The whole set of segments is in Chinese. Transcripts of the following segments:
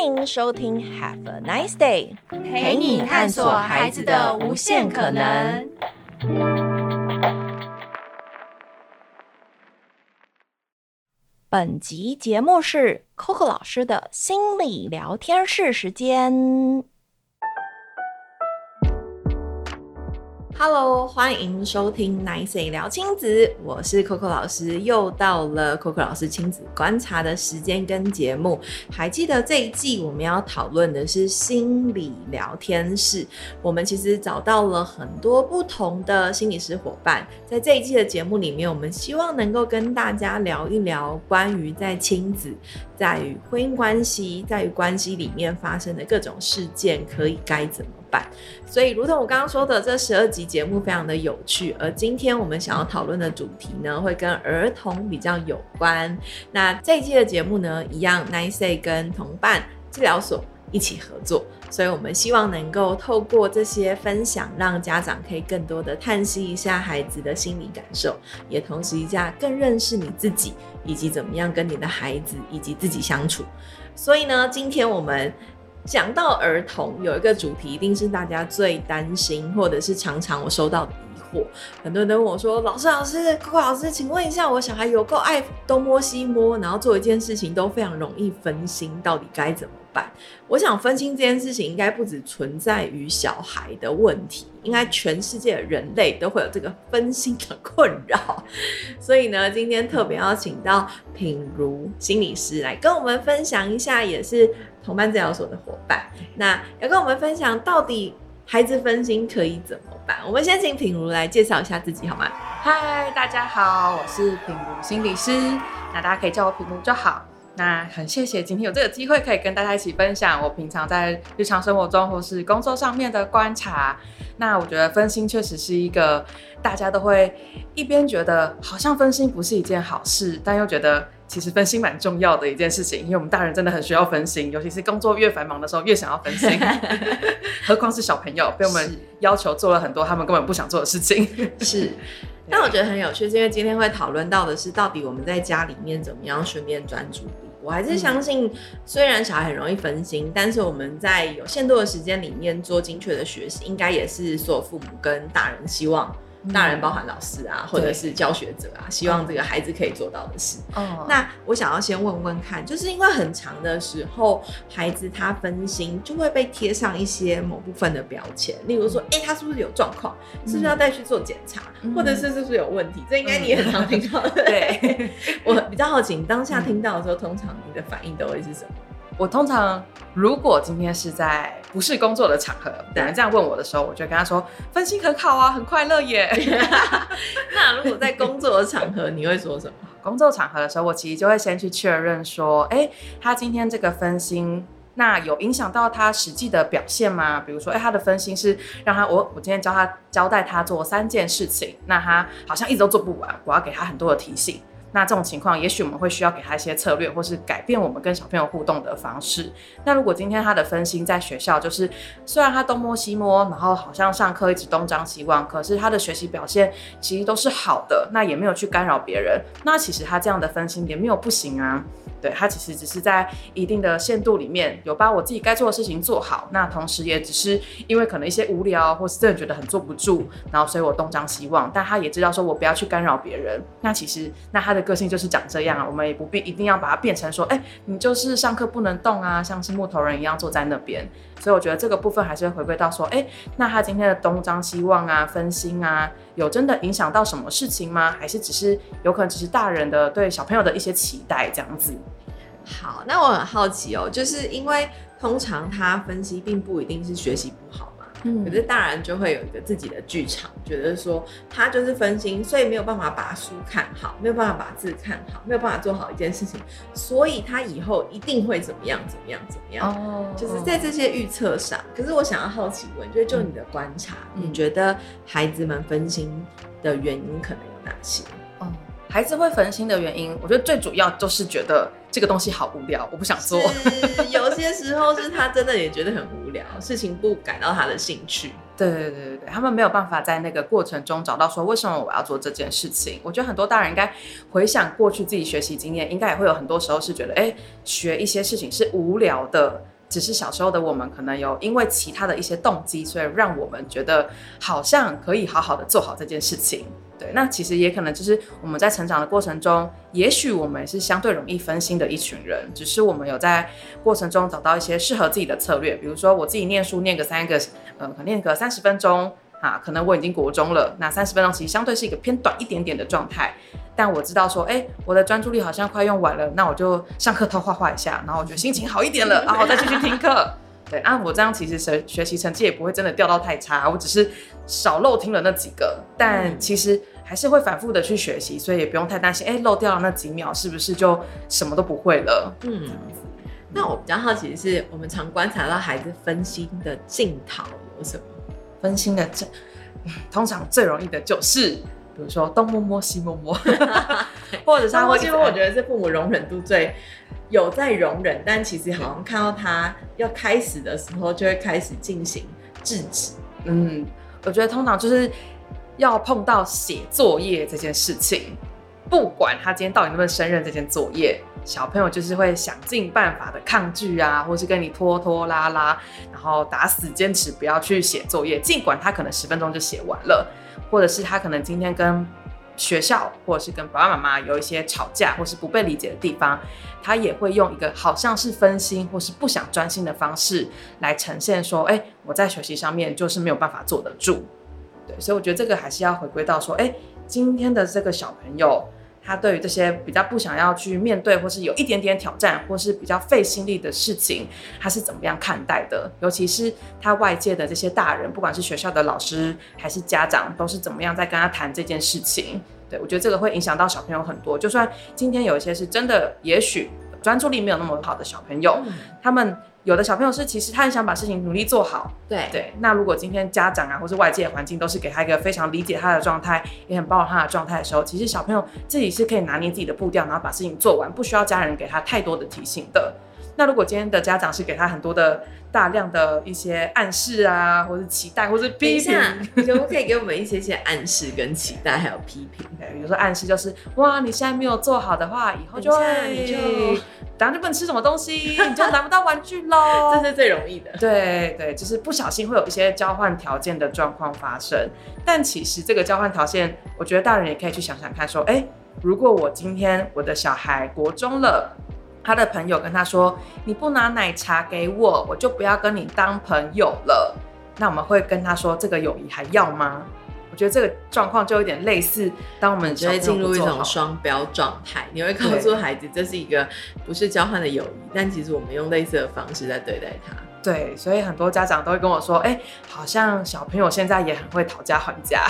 欢迎收听 Have a Nice Day，陪你探索孩子的无限可能。本集节目是 Coco 老师的心理聊天室时间。Hello，欢迎收听 Nice 聊亲子，我是 Coco 老师，又到了 Coco 老师亲子观察的时间跟节目。还记得这一季我们要讨论的是心理聊天室，我们其实找到了很多不同的心理师伙伴，在这一季的节目里面，我们希望能够跟大家聊一聊关于在亲子、在于婚姻关系、在于关系里面发生的各种事件，可以该怎么所以，如同我刚刚说的，这十二集节目非常的有趣。而今天我们想要讨论的主题呢，会跟儿童比较有关。那这一期的节目呢，一样，Nice 跟同伴治疗所一起合作。所以我们希望能够透过这些分享，让家长可以更多的探析一下孩子的心理感受，也同时一下更认识你自己，以及怎么样跟你的孩子以及自己相处。所以呢，今天我们。讲到儿童，有一个主题，一定是大家最担心，或者是常常我收到的很多人都问我说：“老师，老师，Coco 老师，请问一下，我小孩有够爱东摸西摸，然后做一件事情都非常容易分心，到底该怎么办？”我想分心这件事情应该不只存在于小孩的问题，应该全世界人类都会有这个分心的困扰。所以呢，今天特别邀请到品如心理师来跟我们分享一下，也是。同伴治疗所的伙伴，那要跟我们分享到底孩子分心可以怎么办？我们先请品如来介绍一下自己好吗？嗨，大家好，我是品如心理师，那大家可以叫我品如就好。那很谢谢今天有这个机会可以跟大家一起分享我平常在日常生活中或是工作上面的观察。那我觉得分心确实是一个大家都会一边觉得好像分心不是一件好事，但又觉得。其实分心蛮重要的一件事情，因为我们大人真的很需要分心，尤其是工作越繁忙的时候，越想要分心。何况是小朋友，被我们要求做了很多他们根本不想做的事情。是，但我觉得很有趣，是因为今天会讨论到的是，到底我们在家里面怎么样训练专注力。我还是相信，虽然小孩很容易分心，但是我们在有限度的时间里面做精确的学习，应该也是所有父母跟大人希望。大人包含老师啊，或者是教学者啊，希望这个孩子可以做到的事。哦，那我想要先问问看，就是因为很长的时候，孩子他分心就会被贴上一些某部分的标签，例如说，哎、欸，他是不是有状况？是不是要带去做检查？嗯、或者是是不是有问题？这应该你也很常听到的。对，我比较好奇，你当下听到的时候，通常你的反应都会是什么？我通常如果今天是在不是工作的场合，有人这样问我的时候，我就跟他说：分心很好啊，很快乐耶。那如果在工作的场合，你会说什么？工作场合的时候，我其实就会先去确认说：哎、欸，他今天这个分心，那有影响到他实际的表现吗？比如说，哎、欸，他的分心是让他我我今天教他交代他做三件事情，那他好像一直都做不完，我要给他很多的提醒。那这种情况，也许我们会需要给他一些策略，或是改变我们跟小朋友互动的方式。那如果今天他的分心在学校，就是虽然他东摸西摸，然后好像上课一直东张西望，可是他的学习表现其实都是好的，那也没有去干扰别人。那其实他这样的分心也没有不行啊。对，他其实只是在一定的限度里面有把我自己该做的事情做好，那同时也只是因为可能一些无聊或是真的觉得很坐不住，然后所以我东张西望，但他也知道说我不要去干扰别人。那其实那他的个性就是长这样啊，我们也不必一定要把它变成说，哎，你就是上课不能动啊，像是木头人一样坐在那边。所以我觉得这个部分还是会回归到说，哎，那他今天的东张西望啊、分心啊，有真的影响到什么事情吗？还是只是有可能只是大人的对小朋友的一些期待这样子？好，那我很好奇哦，就是因为通常他分析并不一定是学习不好嘛，嗯，可是大人就会有一个自己的剧场，觉得说他就是分心，所以没有办法把书看好，没有办法把字看好，没有办法做好一件事情，所以他以后一定会怎么样怎么样怎么样，哦，就是在这些预测上。可是我想要好奇问，就是就你的观察，嗯，你觉得孩子们分心的原因可能有哪些？哦，孩子会分心的原因，我觉得最主要就是觉得。这个东西好无聊，我不想做。有些时候是他真的也觉得很无聊，事情不感到他的兴趣。对对对对对，他们没有办法在那个过程中找到说为什么我要做这件事情。我觉得很多大人应该回想过去自己学习经验，应该也会有很多时候是觉得，哎，学一些事情是无聊的。只是小时候的我们可能有因为其他的一些动机，所以让我们觉得好像可以好好的做好这件事情。对，那其实也可能就是我们在成长的过程中，也许我们是相对容易分心的一群人，只是我们有在过程中找到一些适合自己的策略。比如说我自己念书念个三个，呃，可能念个三十分钟啊，可能我已经国中了，那三十分钟其实相对是一个偏短一点点的状态。但我知道说，哎、欸，我的专注力好像快用完了，那我就上课 偷画画一下，然后我觉得心情好一点了，然后我再继续听课。对，啊，我这样其实学学习成绩也不会真的掉到太差，我只是少漏听了那几个，但其实还是会反复的去学习，所以也不用太担心，哎、欸，漏掉了那几秒是不是就什么都不会了？嗯，那我比较好奇的是，我们常观察到孩子分心的镜头有什么？分心的镜，通常最容易的就是。比如说东摸摸西摸摸，或者是我觉得是父母容忍度最有在容忍，但其实好像看到他要开始的时候，就会开始进行制止。嗯，我觉得通常就是要碰到写作业这件事情，不管他今天到底能不能胜任这件作业，小朋友就是会想尽办法的抗拒啊，或是跟你拖拖拉拉，然后打死坚持不要去写作业，尽管他可能十分钟就写完了。或者是他可能今天跟学校，或者是跟爸爸妈妈有一些吵架，或是不被理解的地方，他也会用一个好像是分心或是不想专心的方式来呈现说，哎，我在学习上面就是没有办法坐得住。对，所以我觉得这个还是要回归到说，哎，今天的这个小朋友。他对于这些比较不想要去面对，或是有一点点挑战，或是比较费心力的事情，他是怎么样看待的？尤其是他外界的这些大人，不管是学校的老师还是家长，都是怎么样在跟他谈这件事情？对，我觉得这个会影响到小朋友很多。就算今天有一些是真的，也许专注力没有那么好的小朋友，他们。有的小朋友是，其实他很想把事情努力做好。对对，那如果今天家长啊，或是外界的环境都是给他一个非常理解他的状态，也很包容他的状态的时候，其实小朋友自己是可以拿捏自己的步调，然后把事情做完，不需要家人给他太多的提醒的。那如果今天的家长是给他很多的大量的一些暗示啊，或是期待，或是批评，你可不可以给我们一些些暗示跟期待，还有批评？对，比如说暗示就是，哇，你现在没有做好的话，以后就会你就等下就不能吃什么东西，你就拿不到玩具喽。这是最容易的。对对，就是不小心会有一些交换条件的状况发生。但其实这个交换条件，我觉得大人也可以去想想看，说，哎，如果我今天我的小孩国中了。他的朋友跟他说：“你不拿奶茶给我，我就不要跟你当朋友了。”那我们会跟他说：“这个友谊还要吗？”我觉得这个状况就有点类似，当我们就会进入一种双标状态。你会告诉孩子，这是一个不是交换的友谊，但其实我们用类似的方式在对待他。对，所以很多家长都会跟我说：“哎、欸，好像小朋友现在也很会讨价还价，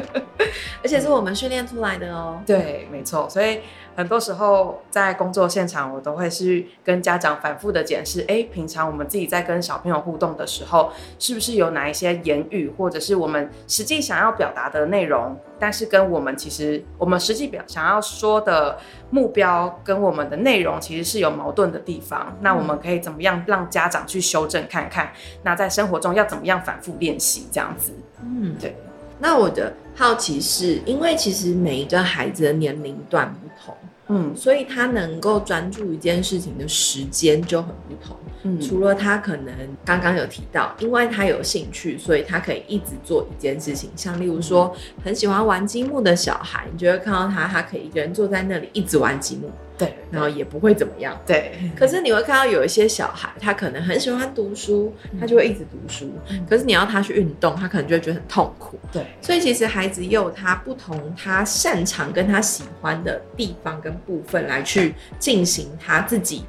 而且是我们训练出来的哦。”对，没错，所以。很多时候在工作现场，我都会去跟家长反复的检视，诶，平常我们自己在跟小朋友互动的时候，是不是有哪一些言语，或者是我们实际想要表达的内容，但是跟我们其实我们实际表想要说的目标跟我们的内容其实是有矛盾的地方。那我们可以怎么样让家长去修正看看？那在生活中要怎么样反复练习这样子？嗯，对。那我的好奇是，因为其实每一个孩子的年龄段不同。嗯，所以他能够专注一件事情的时间就很不同。嗯，除了他可能刚刚有提到，因为他有兴趣，所以他可以一直做一件事情。像例如说，很喜欢玩积木的小孩，你就会看到他，他可以一个人坐在那里一直玩积木。对，然后也不会怎么样。对，可是你会看到有一些小孩，他可能很喜欢读书，他就会一直读书。嗯，可是你要他去运动，他可能就会觉得很痛苦。对，所以其实孩子也有他不同，他擅长跟他喜欢的地方跟部分来去进行他自己。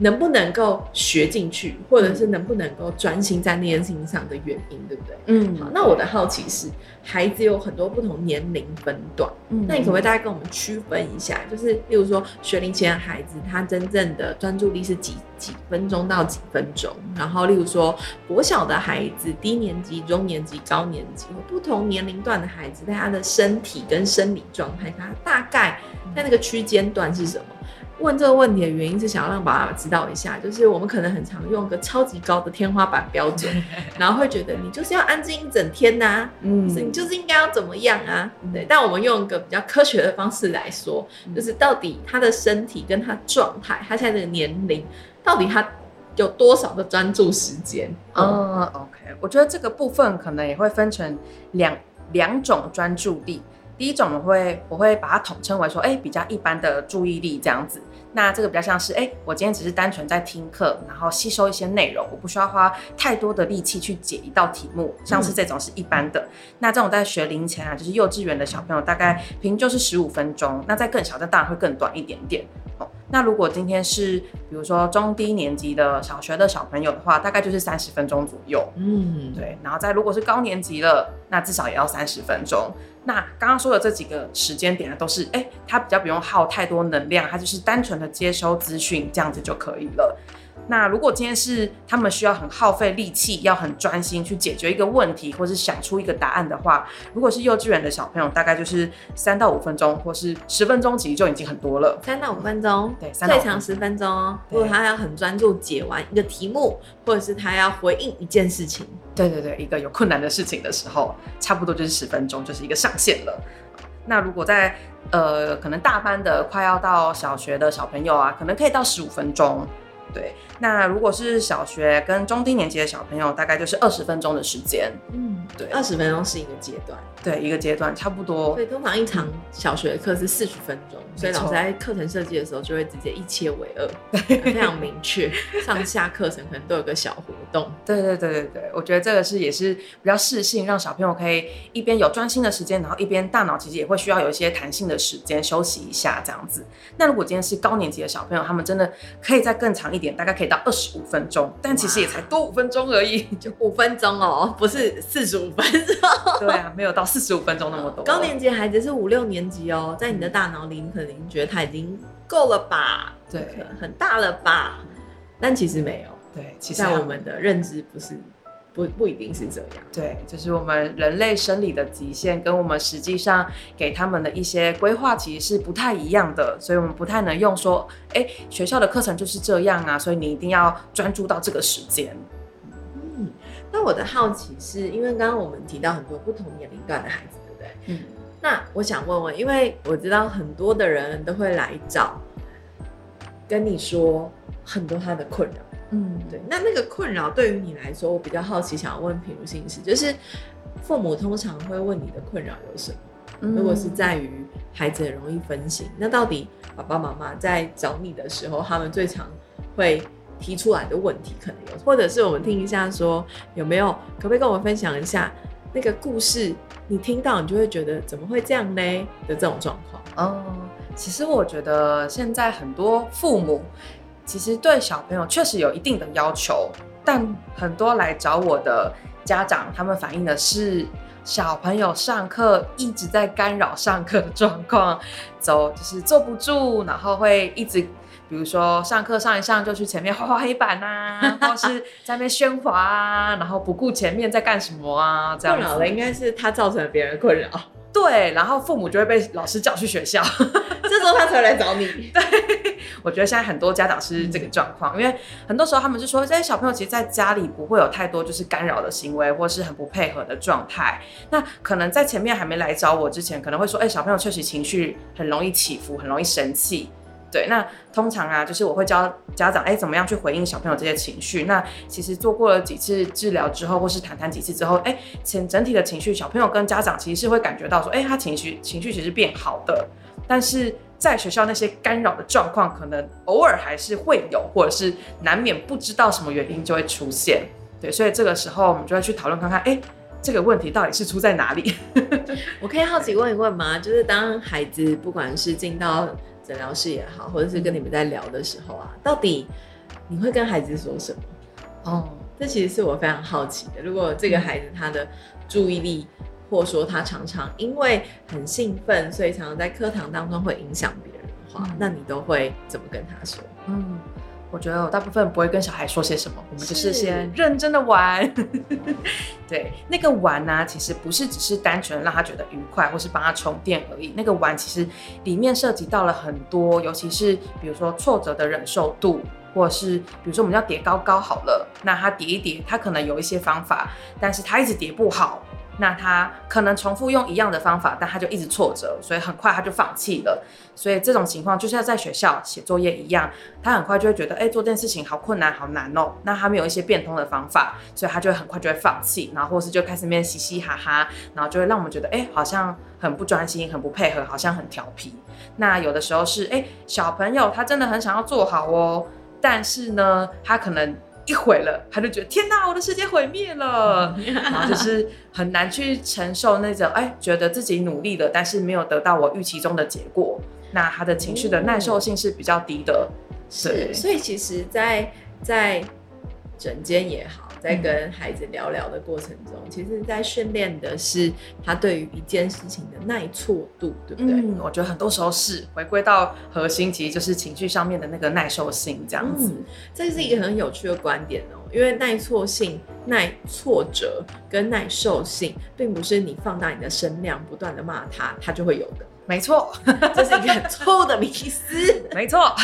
能不能够学进去，或者是能不能够专心在那件事情上的原因，对不对？嗯，好。那我的好奇是，孩子有很多不同年龄分段，嗯，那你可不可以大概跟我们区分一下？就是，例如说学龄前的孩子，他真正的专注力是几几分钟到几分钟？然后，例如说国小的孩子、低年级、中年级、高年级，不同年龄段的孩子，他的身体跟生理状态，他大概在那个区间段是什么？问这个问题的原因是想要让爸爸知道一下，就是我们可能很常用个超级高的天花板标准，然后会觉得你就是要安静一整天呐、啊，嗯，你就是应该要怎么样啊？对，但我们用一个比较科学的方式来说，就是到底他的身体跟他状态，他现在这个年龄，到底他有多少的专注时间？嗯，OK，我觉得这个部分可能也会分成两两种专注力。第一种我会我会把它统称为说，哎，比较一般的注意力这样子。那这个比较像是，哎，我今天只是单纯在听课，然后吸收一些内容，我不需要花太多的力气去解一道题目，像是这种是一般的。嗯、那这种在学龄前啊，就是幼稚园的小朋友，大概平均就是十五分钟。那在更小，的当然会更短一点点。哦，那如果今天是比如说中低年级的小学的小朋友的话，大概就是三十分钟左右。嗯，对。然后再如果是高年级了，那至少也要三十分钟。那刚刚说的这几个时间点呢，都是哎，他比较不用耗太多能量，他就是单纯的接收资讯，这样子就可以了。那如果今天是他们需要很耗费力气，要很专心去解决一个问题，或是想出一个答案的话，如果是幼稚园的小朋友，大概就是三到五分钟，或是十分钟，其实就已经很多了。三到五分钟，对，最长十分钟。如果他要很专注解完一个题目，或者是他要回应一件事情，对对对，一个有困难的事情的时候，差不多就是十分钟，就是一个上限了。那如果在呃，可能大班的快要到小学的小朋友啊，可能可以到十五分钟。对，那如果是小学跟中低年级的小朋友，大概就是二十分钟的时间。嗯，对，二十分钟是一个阶段。对，一个阶段差不多。所以通常一场小学的课是四十分钟，嗯，所以老师在课程设计的时候就会直接一切为二，非常明确。上下课程可能都有个小活动。对对对对对，我觉得这个是也是比较适性，让小朋友可以一边有专心的时间，然后一边大脑其实也会需要有一些弹性的时间休息一下这样子。那如果今天是高年级的小朋友，他们真的可以在更长一点，大概可以到二十五分钟，但其实也才多五分钟而已，就五分钟哦，不是四十五分钟。对啊，没有到。四十五分钟那么多，高年级孩子是五六年级哦，在你的大脑里，你可能觉得他已经够了吧？对，很大了吧？但其实没有。对，其实在我们的认知不是，不不一定是这样。对，就是我们人类生理的极限，跟我们实际上给他们的一些规划，其实是不太一样的。所以我们不太能用说，哎，学校的课程就是这样啊，所以你一定要专注到这个时间。嗯那我的好奇是因为刚刚我们提到很多不同年龄段的孩子，对不对？嗯。那我想问问，因为我知道很多的人都会来找，跟你说很多他的困扰。嗯，对。那那个困扰对于你来说，我比较好奇，想要问品如心事，就是父母通常会问你的困扰有什么？嗯。如果是在于孩子很容易分心，那到底爸爸妈妈在找你的时候，他们最常会提出来的问题可能有，或者是我们听一下说有没有，可不可以跟我们分享一下那个故事？你听到你就会觉得怎么会这样呢？的这种状况。哦，其实我觉得现在很多父母其实对小朋友确实有一定的要求，但很多来找我的家长，他们反映的是小朋友上课一直在干扰上课的状况，走就是坐不住，然后会一直。比如说上课上一上就去前面画画黑板啊，或是在那边喧哗啊，然后不顾前面在干什么啊，这样子。困扰的应该是他造成了别人困扰。对，然后父母就会被老师叫去学校，这时候他才会来找你。对，我觉得现在很多家长是这个状况，嗯，因为很多时候他们就说这些小朋友其实在家里不会有太多就是干扰的行为，或是很不配合的状态。那可能在前面还没来找我之前，可能会说，哎，小朋友确实情绪很容易起伏，很容易生气。对，那通常啊，就是我会教家长，哎，怎么样去回应小朋友这些情绪。那其实做过了几次治疗之后，或是谈谈几次之后，哎，整整体的情绪，小朋友跟家长其实是会感觉到说，哎，他情绪情绪其实变好的。但是在学校那些干扰的状况，可能偶尔还是会有，或者是难免不知道什么原因就会出现。对，所以这个时候我们就要去讨论看看，哎，这个问题到底是出在哪里？我可以好奇问一问吗？就是当孩子不管是进到诊疗室也好，或者是跟你们在聊的时候啊，到底你会跟孩子说什么？哦，这其实是我非常好奇的。如果这个孩子他的注意力，或者说他常常因为很兴奋，所以常常在课堂当中会影响别人的话，嗯，那你都会怎么跟他说？嗯，我觉得我大部分不会跟小孩说些什么，我们就是先认真的玩。对，那个玩呢、啊，其实不是只是单纯让他觉得愉快，或是帮他充电而已。那个玩其实里面涉及到了很多，尤其是比如说挫折的忍受度，或者是比如说我们要叠高高好了，那他叠一叠，他可能有一些方法，但是他一直叠不好。那他可能重复用一样的方法，但他就一直挫折，所以很快他就放弃了。所以这种情况就像在学校写作业一样，他很快就会觉得，哎、做这件事情好困难，好难哦。那他没有一些变通的方法，所以他就会很快就会放弃，然后或是就开始面嘻嘻哈哈，然后就会让我们觉得，哎、好像很不专心，很不配合，好像很调皮。那有的时候是，哎、小朋友他真的很想要做好哦，但是呢，他可能。一毁了，他就觉得天哪，我的世界毁灭了，然后就是很难去承受那种哎，觉得自己努力了，但是没有得到我预期中的结果，那他的情绪的耐受性是比较低的。是，所以其实在，在在诊间也好。在跟孩子聊聊的过程中，嗯、其实，在训练的是他对于一件事情的耐挫度，对不对？嗯，我觉得很多时候是回归到核心，其实就是情绪上面的那个耐受性，这样子。嗯、这是一个很有趣的观点哦，因为耐挫性、耐挫折跟耐受性，并不是你放大你的声量，不断的骂他，他就会有的。没错，这是一个很错误的迷思。没错，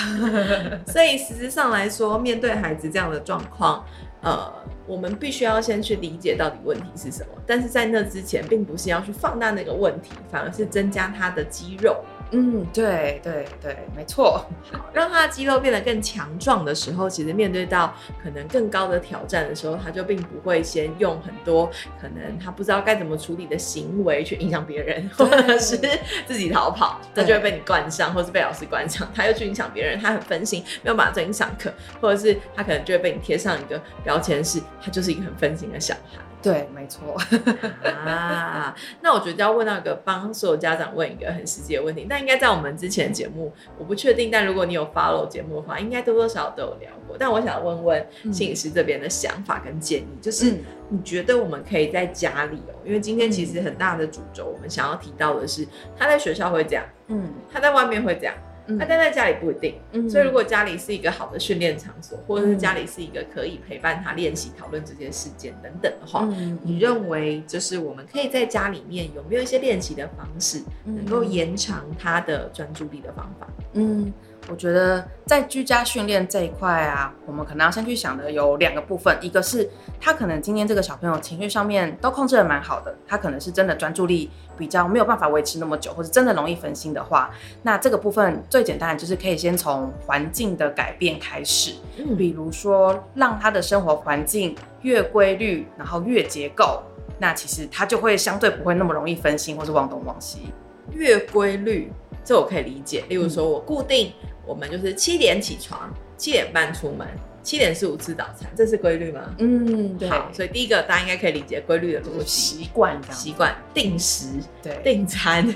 所以实质上来说，面对孩子这样的状况，呃。我们必须要先去理解到底问题是什么，但是在那之前，并不是要去放大那个问题，反而是增加他的肌肉。嗯，对对对，没错。好，让他的肌肉变得更强壮的时候，其实面对到可能更高的挑战的时候，他就并不会先用很多可能他不知道该怎么处理的行为去影响别人，或者是自己逃跑，他就会被你灌上，或是被老师灌上，他又去影响别人，他很分心，没有办法专心上课，或者是他可能就会被你贴上一个标签，是他就是一个很分心的小孩。对，没错 啊。那我觉得要问到一个帮所有家长问一个很实际的问题，但应该在我们之前的节目，我不确定。但如果你有 follow 节目的话，应该多多少少都有聊过。但我想问问心理师这边的想法跟建议，嗯、就是你觉得我们可以在家里哦，因为今天其实很大的主轴，我们想要提到的是他在学校会这样，嗯，他在外面会这样。那待、嗯、在家里不一定，嗯、所以如果家里是一个好的训练场所，或者是家里是一个可以陪伴他练习、讨论这件事件等等的话，嗯、你认为就是我们可以在家里面有没有一些练习的方式，能够延长他的专注力的方法？嗯。我觉得在居家训练这一块啊，我们可能要先去想的有两个部分，一个是他可能今天这个小朋友情绪上面都控制的蛮好的，他可能是真的专注力比较没有办法维持那么久，或者真的容易分心的话，那这个部分最简单的就是可以先从环境的改变开始，嗯，比如说让他的生活环境越规律，然后越结构，那其实他就会相对不会那么容易分心或是忘东忘西。越规律，这我可以理解。例如说我固定。我们就是七点起床，七点半出门，七点十五吃早餐，这是规律吗？嗯，对。好，所以第一个大家应该可以理解规律的逻辑，习惯，习惯定时，对，定餐，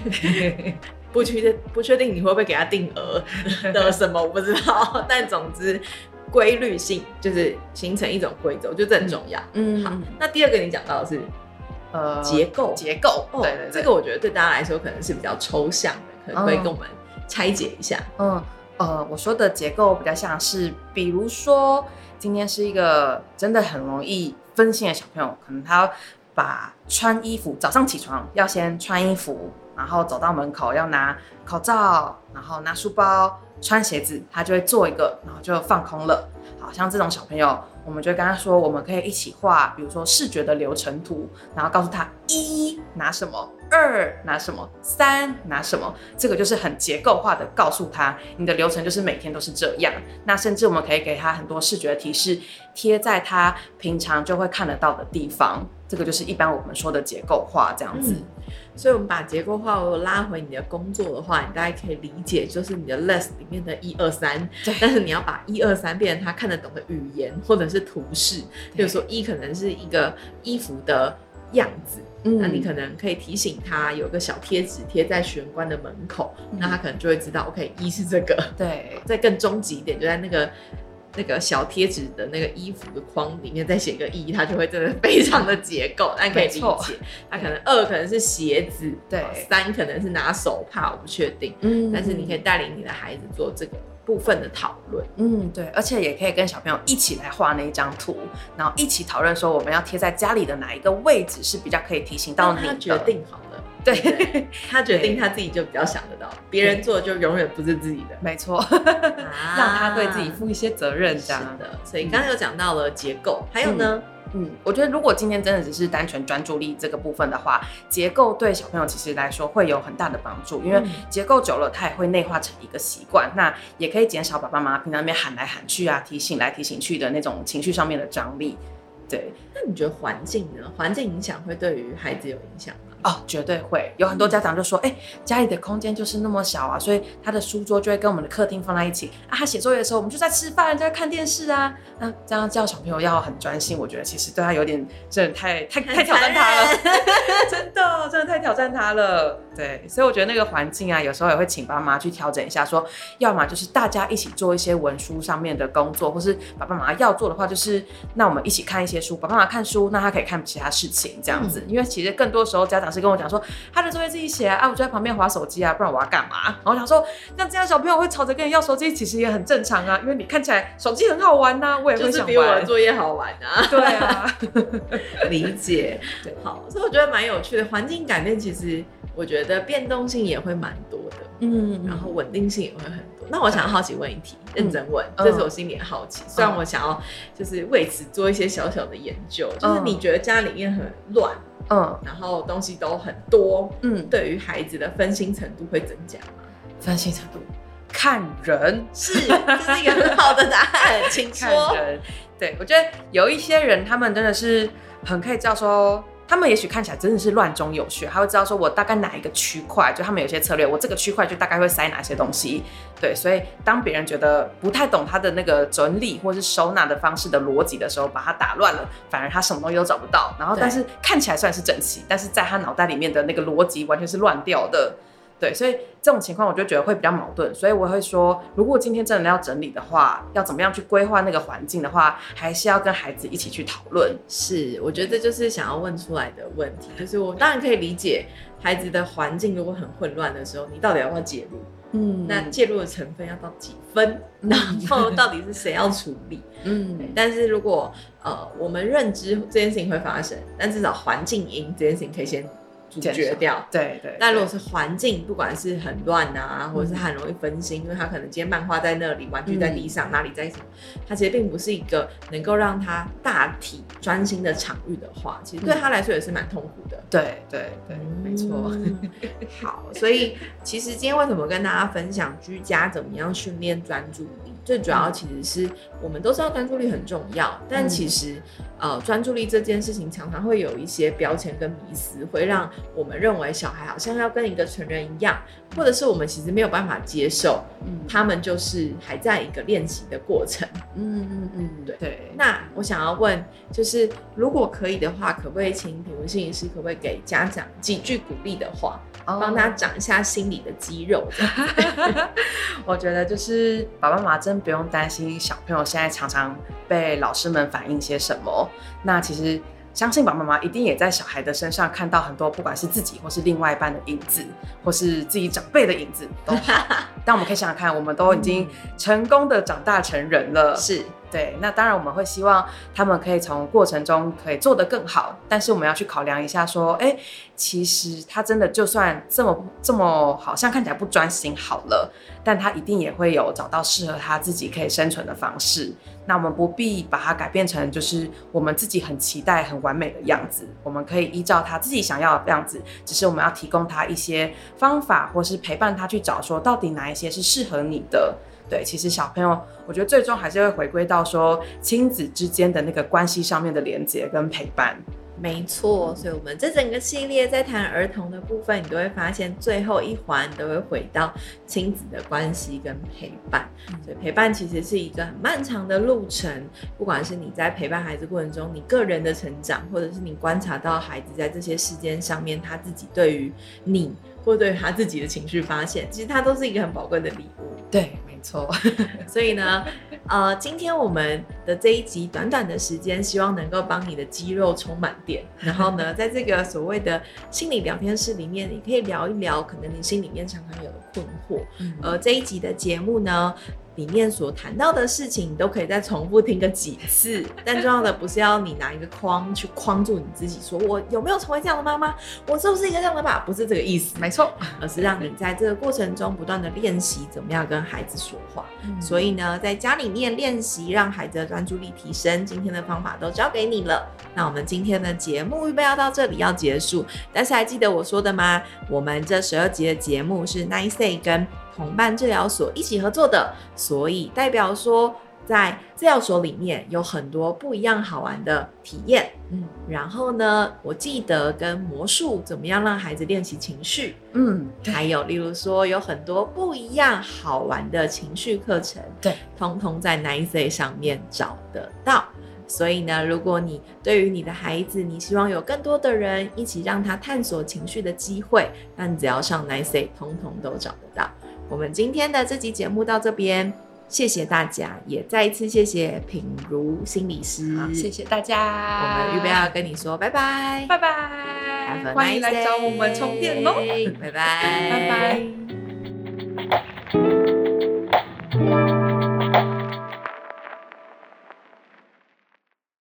不确定不确定你会不会给他定额的 什么，我不知道。但总之，规律性就是形成一种规则，我觉得这很重要。嗯，好。那第二个你讲到的是呃结构，结构，哦，对对对，这个我觉得对大家来说可能是比较抽象的，可能会跟我们拆解一下。嗯。呃，我说的结构比较像是，比如说今天是一个真的很容易分心的小朋友，可能他把穿衣服，早上起床要先穿衣服，然后走到门口要拿口罩，然后拿书包，穿鞋子，他就会做一个，然后就放空了。好像这种小朋友，我们就跟他说，我们可以一起画，比如说视觉的流程图，然后告诉他一拿什么。二拿什么？三拿什么？这个就是很结构化的告诉他，你的流程就是每天都是这样。那甚至我们可以给他很多视觉提示，贴在他平常就会看得到的地方。这个就是一般我们说的结构化这样子。嗯、所以，我们把结构化我拉回你的工作的话，你大概可以理解，就是你的 list 里面的一二三。对。但是你要把一二三变成他看得懂的语言或者是图示，比如说一可能是一个衣服的样子。嗯、那你可能可以提醒他有个小贴纸贴在玄关的门口，嗯、那他可能就会知道，OK，一是这个。对，再更终极一点，就在那个那个小贴纸的那个衣服的框里面再写个一，它就会真的非常的结构，但可以理解。它可能二可能是鞋子，对，三可能是拿手帕，我不确定。嗯，但是你可以带领你的孩子做这个部分的讨论。嗯，对，而且也可以跟小朋友一起来画那一张图，然后一起讨论说我们要贴在家里的哪一个位置是比较可以提醒到你的。决定好了，对，对他决定他自己就比较想得到，别人做就永远不是自己的。没错，让他对自己负一些责任，这样的。所以刚刚有讲到了结构，还有呢？嗯嗯，我觉得如果今天真的只是单纯专注力这个部分的话，结构对小朋友其实来说会有很大的帮助，因为结构久了，他也会内化成一个习惯，那也可以减少爸爸妈妈平常那边喊来喊去啊，提醒来提醒去的那种情绪上面的张力。对，那你觉得环境呢？环境影响会对于孩子有影响吗？哦，绝对会有很多家长就说，哎、欸，家里的空间就是那么小啊，所以他的书桌就会跟我们的客厅放在一起啊。他写作业的时候，我们就在吃饭，在看电视啊。那这样叫小朋友要很专心，我觉得其实对他有点真的太太太挑战他了，真的真的太挑战他了。对，所以我觉得那个环境啊，有时候也会请爸妈去调整一下，说，要么就是大家一起做一些文书上面的工作，或是爸爸妈妈要做的话，就是那我们一起看一些书，爸爸妈妈看书，那他可以看其他事情这样子。嗯、因为其实更多时候家长。是跟我讲说，他的作业自己写啊，我就在旁边划手机啊，不然我要干嘛？然后我想说，那这样小朋友会吵着跟你要手机，其实也很正常啊，因为你看起来手机很好玩呐、啊，我也会想玩。就是比我的作业好玩啊。对啊，理解。对，好，所以我觉得蛮有趣的。环境改变其实我觉得变动性也会蛮多的，嗯，然后稳定性也会很多。那我想要好奇问一题，认真问，这是我心里的好奇。虽然我想要就是为此做一些小小的研究，就是你觉得家里面很乱？嗯，然后东西都很多，嗯，对于孩子的分心程度会增加吗？分心程度，看人是，这是一个很好的答案，请说。对，我觉得有一些人，他们真的是很可以叫说。他们也许看起来真的是乱中有序，他会知道说我大概哪一个区块，就他们有些策略，我这个区块就大概会塞哪些东西。对，所以当别人觉得不太懂他的那个整理或是收纳的方式的逻辑的时候，把它打乱了，反而他什么东西都找不到。然后，但是看起来算是整齐，但是在他脑袋里面的那个逻辑完全是乱掉的。对，所以这种情况我就觉得会比较矛盾，所以我会说，如果今天真的要整理的话，要怎么样去规划那个环境的话，还是要跟孩子一起去讨论。是，我觉得这就是想要问出来的问题，就是我当然可以理解孩子的环境如果很混乱的时候，你到底要不要介入？嗯，那介入的成分要到几分？嗯、然后到底是谁要处理？嗯，但是如果呃我们认知这件事情会发生，但至少环境因这件事情可以先。阻绝掉，对对。但如果是环境，不管是很乱啊，或者是很容易分心，因为他可能今天漫画在那里，玩具在地上，哪里在什么，他其实并不是一个能够让他大体专心的场域的话，其实对他来说也是蛮痛苦的。对对对，没错。好，所以其实今天为什么跟大家分享居家怎么样训练专注力？最主要其实是我们都知道专注力很重要，但其实呃专注力这件事情常常会有一些标签跟迷思，会让我们认为小孩好像要跟一个成人一样，或者是我们其实没有办法接受，嗯，他们就是还在一个练习的过程，嗯嗯嗯，对对。那我想要问，就是如果可以的话，可不可以请品文心理师，可不可以给家长几句鼓励的话，帮他长一下心理的肌肉？我觉得就是爸爸妈妈真。不用担心小朋友现在常常被老师们反映些什么。那其实相信爸爸妈妈一定也在小孩的身上看到很多，不管是自己或是另外一半的影子，或是自己长辈的影子都好。但我们可以想想看，我们都已经成功的长大成人了。是。对，那当然我们会希望他们可以从过程中可以做得更好，但是我们要去考量一下，说，哎，其实他真的就算这么这么好像看起来不专心好了，但他一定也会有找到适合他自己可以生存的方式。那我们不必把它改变成就是我们自己很期待很完美的样子，我们可以依照他自己想要的样子，只是我们要提供他一些方法，或是陪伴他去找说到底哪一些是适合你的。对，其实小朋友，我觉得最终还是会回归到说亲子之间的那个关系上面的连接跟陪伴。没错，所以我们这整个系列在谈儿童的部分，你都会发现最后一环都会回到亲子的关系跟陪伴。所以陪伴其实是一个很漫长的路程，不管是你在陪伴孩子过程中，你个人的成长，或者是你观察到孩子在这些事件上面他自己对于你或对于他自己的情绪发现，其实它都是一个很宝贵的礼物。对。错，所以呢，呃，今天我们的这一集短短的时间，希望能够帮你的肌肉充满电。然后呢，在这个所谓的心理聊天室里面，你可以聊一聊可能你心里面常常有的困惑。嗯，而这一集的节目呢，里面所谈到的事情，你都可以再重复听个几次。但重要的不是要你拿一个框去框住你自己，说我有没有成为这样的妈妈？我是不是一个这样的爸？不是这个意思，没错，而是让你在这个过程中不断的练习怎么样跟孩子说话。嗯、所以呢，在家里面练练习让孩子的专注力提升，今天的方法都交给你了。那我们今天的节目预备要到这里要结束，但是还记得我说的吗？我们这十二集的节目是 Nice 跟同伴治疗所一起合作的，所以代表说，在治疗所里面有很多不一样好玩的体验。嗯，然后呢，我记得跟魔术怎么样让孩子练习情绪。嗯，还有例如说有很多不一样好玩的情绪课程。对，通通在 Nice 上面找得到。所以呢，如果你对于你的孩子，你希望有更多的人一起让他探索情绪的机会，那你只要上 Nice，通通都找得到。我们今天的这集节目到这边，谢谢大家也再一次谢谢品如心理师。谢谢大家。我们预备要跟你说拜拜。拜拜。欢迎来找我们充电哦拜拜。拜拜。